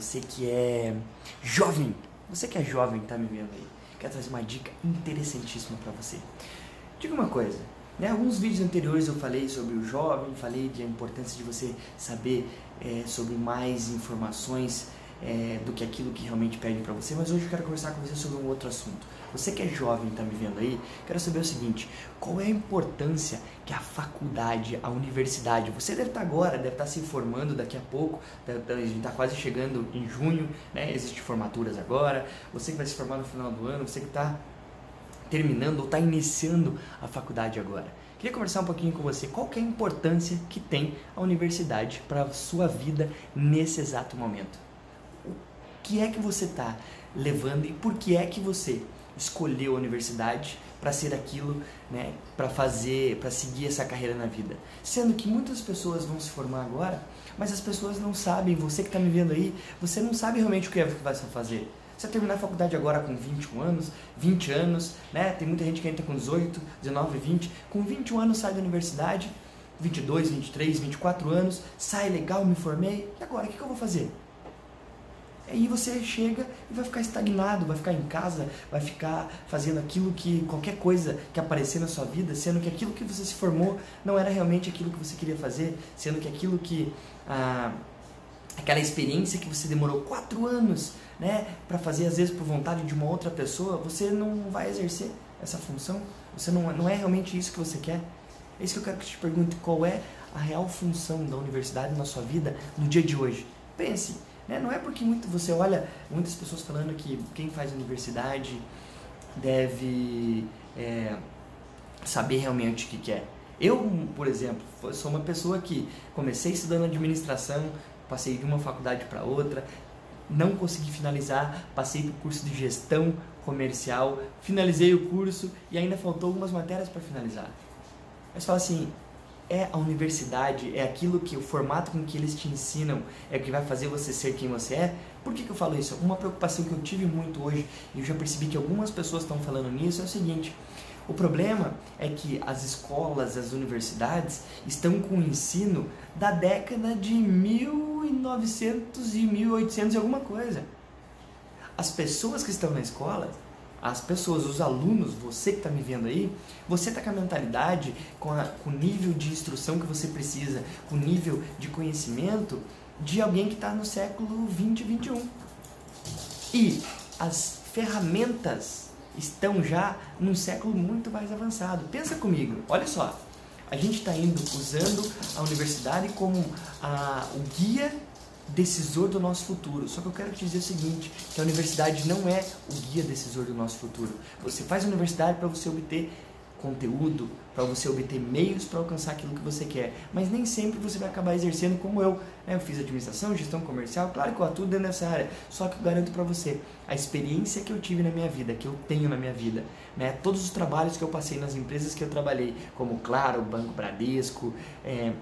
você que é jovem, você que é jovem, tá me vendo aí, quero trazer uma dica interessantíssima para você. Diga uma coisa, né? Alguns vídeos anteriores eu falei sobre o jovem, falei da importância de você saber é, sobre mais informações é, do que aquilo que realmente pedem para você, mas hoje eu quero conversar com você sobre um outro assunto. Você que é jovem está me vendo aí, quero saber o seguinte: qual é a importância que a faculdade, a universidade, você deve estar tá agora, deve estar tá se formando daqui a pouco, a gente está quase chegando em junho, né? Existem formaturas agora, você que vai se formar no final do ano, você que está terminando ou está iniciando a faculdade agora. Queria conversar um pouquinho com você qual é a importância que tem a universidade para a sua vida nesse exato momento. Que é que você está levando e por que é que você escolheu a universidade para ser aquilo, né, para fazer, para seguir essa carreira na vida. Sendo que muitas pessoas vão se formar agora, mas as pessoas não sabem, você que está me vendo aí, você não sabe realmente o que é que vai fazer. Você terminar a faculdade agora com 21 anos, 20 anos, né? Tem muita gente que entra com 18, 19, 20. Com 21 anos sai da universidade, 22, 23, 24 anos, sai legal, me formei. E agora, o que, que eu vou fazer? Aí você chega e vai ficar estagnado, vai ficar em casa, vai ficar fazendo aquilo que qualquer coisa que aparecer na sua vida, sendo que aquilo que você se formou não era realmente aquilo que você queria fazer, sendo que aquilo que ah, aquela experiência que você demorou quatro anos, né, para fazer às vezes por vontade de uma outra pessoa, você não vai exercer essa função. Você não, não é realmente isso que você quer. É isso que eu quero que te pergunte, qual é a real função da universidade na sua vida no dia de hoje? Pense né? Não é porque muito você olha muitas pessoas falando que quem faz universidade deve é, saber realmente o que quer. Eu, por exemplo, sou uma pessoa que comecei estudando administração, passei de uma faculdade para outra, não consegui finalizar, passei para o curso de gestão comercial, finalizei o curso e ainda faltou algumas matérias para finalizar. Mas fala assim, é a universidade, é aquilo que o formato com que eles te ensinam é o que vai fazer você ser quem você é. Por que, que eu falo isso? Uma preocupação que eu tive muito hoje e eu já percebi que algumas pessoas estão falando nisso é o seguinte: o problema é que as escolas, as universidades estão com o ensino da década de 1900 e 1800 e alguma coisa. As pessoas que estão na escola as pessoas, os alunos, você que está me vendo aí, você está com a mentalidade, com, a, com o nível de instrução que você precisa, com o nível de conhecimento de alguém que está no século 20 e 21. E as ferramentas estão já num século muito mais avançado. Pensa comigo, olha só, a gente está indo usando a universidade como a, o guia decisor do nosso futuro. Só que eu quero te dizer o seguinte, que a universidade não é o guia decisor do nosso futuro. Você faz a universidade para você obter conteúdo, para você obter meios para alcançar aquilo que você quer. Mas nem sempre você vai acabar exercendo como eu. Né? Eu fiz administração, gestão comercial, claro que eu atuo dentro dessa área. Só que eu garanto para você, a experiência que eu tive na minha vida, que eu tenho na minha vida, né? todos os trabalhos que eu passei nas empresas que eu trabalhei, como Claro, Banco Bradesco, é,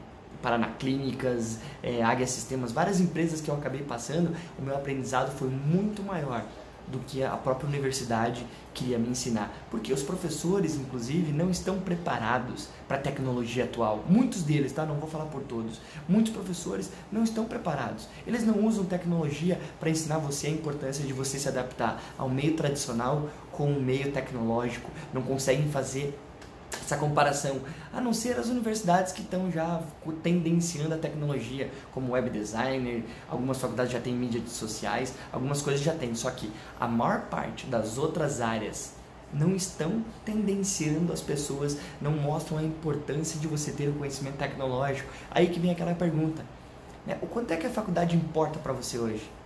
Paraná Clínicas, é, Águia Sistemas, várias empresas que eu acabei passando, o meu aprendizado foi muito maior do que a própria universidade queria me ensinar. Porque os professores, inclusive, não estão preparados para a tecnologia atual. Muitos deles, tá? Não vou falar por todos. Muitos professores não estão preparados. Eles não usam tecnologia para ensinar você a importância de você se adaptar ao meio tradicional com o meio tecnológico. Não conseguem fazer essa comparação, a não ser as universidades que estão já tendenciando a tecnologia, como web designer, algumas faculdades já têm mídias sociais, algumas coisas já têm, só que a maior parte das outras áreas não estão tendenciando as pessoas, não mostram a importância de você ter o conhecimento tecnológico. Aí que vem aquela pergunta, né? o quanto é que a faculdade importa para você hoje?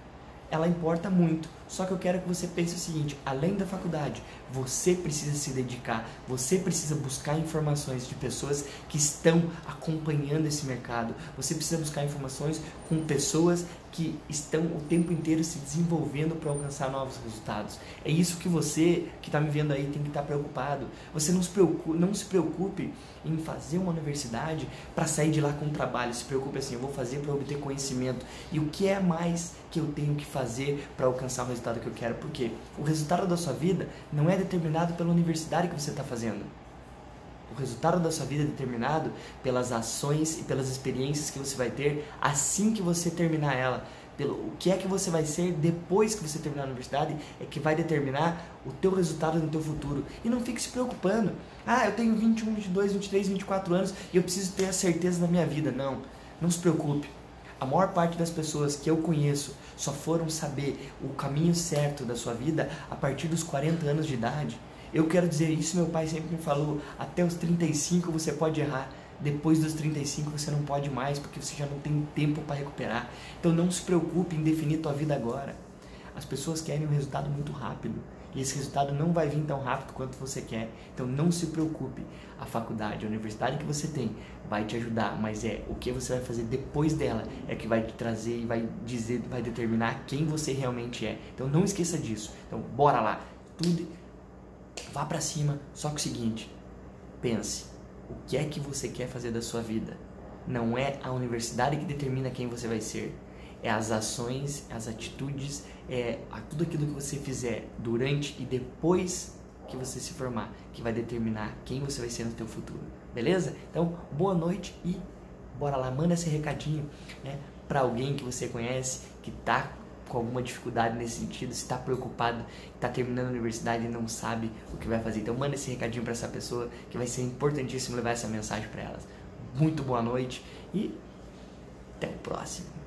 Ela importa muito. Só que eu quero que você pense o seguinte: além da faculdade, você precisa se dedicar, você precisa buscar informações de pessoas que estão acompanhando esse mercado, você precisa buscar informações com pessoas que estão o tempo inteiro se desenvolvendo para alcançar novos resultados. É isso que você que está me vendo aí tem que estar tá preocupado. Você não se preocupe, não se preocupe em fazer uma universidade para sair de lá com um trabalho. Se preocupe assim, eu vou fazer para obter conhecimento. E o que é mais que eu tenho que fazer para alcançar o resultado que eu quero? Porque o resultado da sua vida não é determinado pela universidade que você está fazendo. O resultado da sua vida é determinado pelas ações e pelas experiências que você vai ter assim que você terminar ela. pelo o que é que você vai ser depois que você terminar a universidade é que vai determinar o teu resultado no teu futuro. E não fique se preocupando. Ah, eu tenho 21, 22, 23, 24 anos e eu preciso ter a certeza na minha vida. Não, não se preocupe. A maior parte das pessoas que eu conheço só foram saber o caminho certo da sua vida a partir dos 40 anos de idade. Eu quero dizer isso, meu pai sempre me falou, até os 35 você pode errar depois dos 35 você não pode mais, porque você já não tem tempo para recuperar. Então não se preocupe em definir tua vida agora. As pessoas querem um resultado muito rápido. E esse resultado não vai vir tão rápido quanto você quer. Então não se preocupe. A faculdade, a universidade que você tem vai te ajudar, mas é o que você vai fazer depois dela é que vai te trazer e vai dizer, vai determinar quem você realmente é. Então não esqueça disso. Então bora lá. Tudo vá para cima, só que o seguinte, pense o que é que você quer fazer da sua vida. Não é a universidade que determina quem você vai ser. É as ações, as atitudes, é tudo aquilo que você fizer durante e depois que você se formar que vai determinar quem você vai ser no teu futuro. Beleza? Então, boa noite e bora lá, manda esse recadinho, né, para alguém que você conhece que tá com alguma dificuldade nesse sentido, se está preocupado, está terminando a universidade e não sabe o que vai fazer. Então manda esse recadinho para essa pessoa que vai ser importantíssimo levar essa mensagem para elas. Muito boa noite e até o próximo.